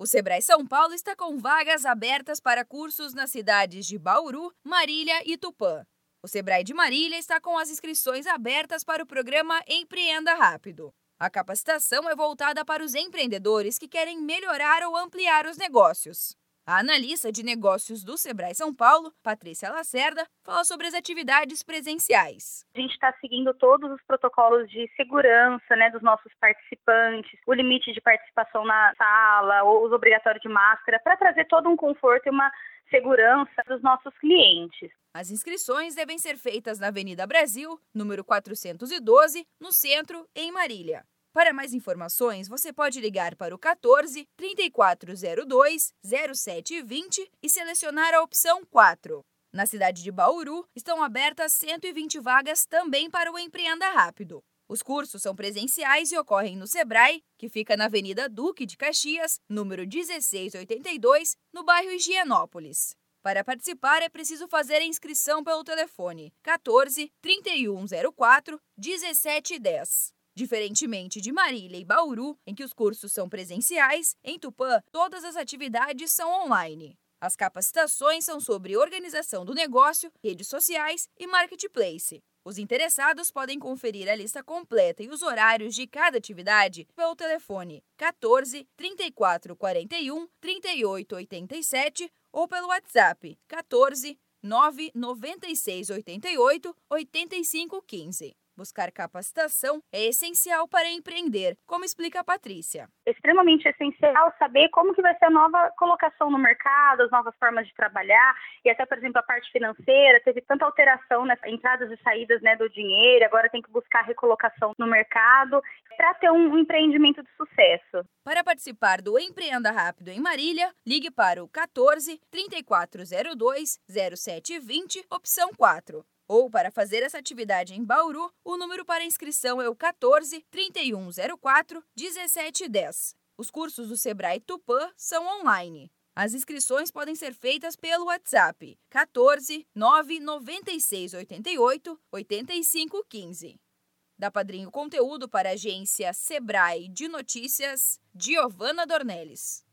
O Sebrae São Paulo está com vagas abertas para cursos nas cidades de Bauru, Marília e Tupã. O Sebrae de Marília está com as inscrições abertas para o programa Empreenda Rápido. A capacitação é voltada para os empreendedores que querem melhorar ou ampliar os negócios. A analista de negócios do Sebrae São Paulo, Patrícia Lacerda, fala sobre as atividades presenciais. A gente está seguindo todos os protocolos de segurança né, dos nossos participantes, o limite de participação na sala, o uso obrigatório de máscara, para trazer todo um conforto e uma segurança dos nossos clientes. As inscrições devem ser feitas na Avenida Brasil, número 412, no centro, em Marília. Para mais informações, você pode ligar para o 14 3402 0720 e selecionar a opção 4. Na cidade de Bauru, estão abertas 120 vagas também para o Empreenda Rápido. Os cursos são presenciais e ocorrem no Sebrae, que fica na Avenida Duque de Caxias, número 1682, no bairro Higienópolis. Para participar, é preciso fazer a inscrição pelo telefone 14 3104 1710. Diferentemente de Marília e Bauru, em que os cursos são presenciais, em Tupã todas as atividades são online. As capacitações são sobre organização do negócio, redes sociais e marketplace. Os interessados podem conferir a lista completa e os horários de cada atividade pelo telefone 14 34 41 38 87 ou pelo WhatsApp 14 9 96 88 85 15. Buscar capacitação é essencial para empreender, como explica a Patrícia. Extremamente essencial saber como que vai ser a nova colocação no mercado, as novas formas de trabalhar e até, por exemplo, a parte financeira. Teve tanta alteração nas entradas e saídas né, do dinheiro, agora tem que buscar recolocação no mercado para ter um empreendimento de sucesso. Para participar do Empreenda Rápido em Marília, ligue para o 14 3402 0720, opção 4. Ou para fazer essa atividade em Bauru, o número para inscrição é o 14 3104 1710. Os cursos do Sebrae Tupã são online. As inscrições podem ser feitas pelo WhatsApp 14 996 88 85 15. Da Padrinho Conteúdo para a agência Sebrae de Notícias, Giovana Dornelles.